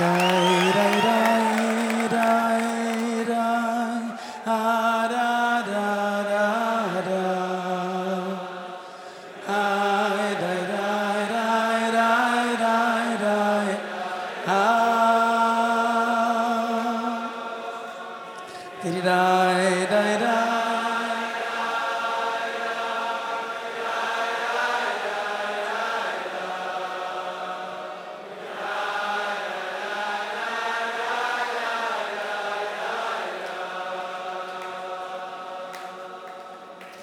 рай рай рай рай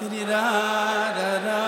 Tiri ra ra ra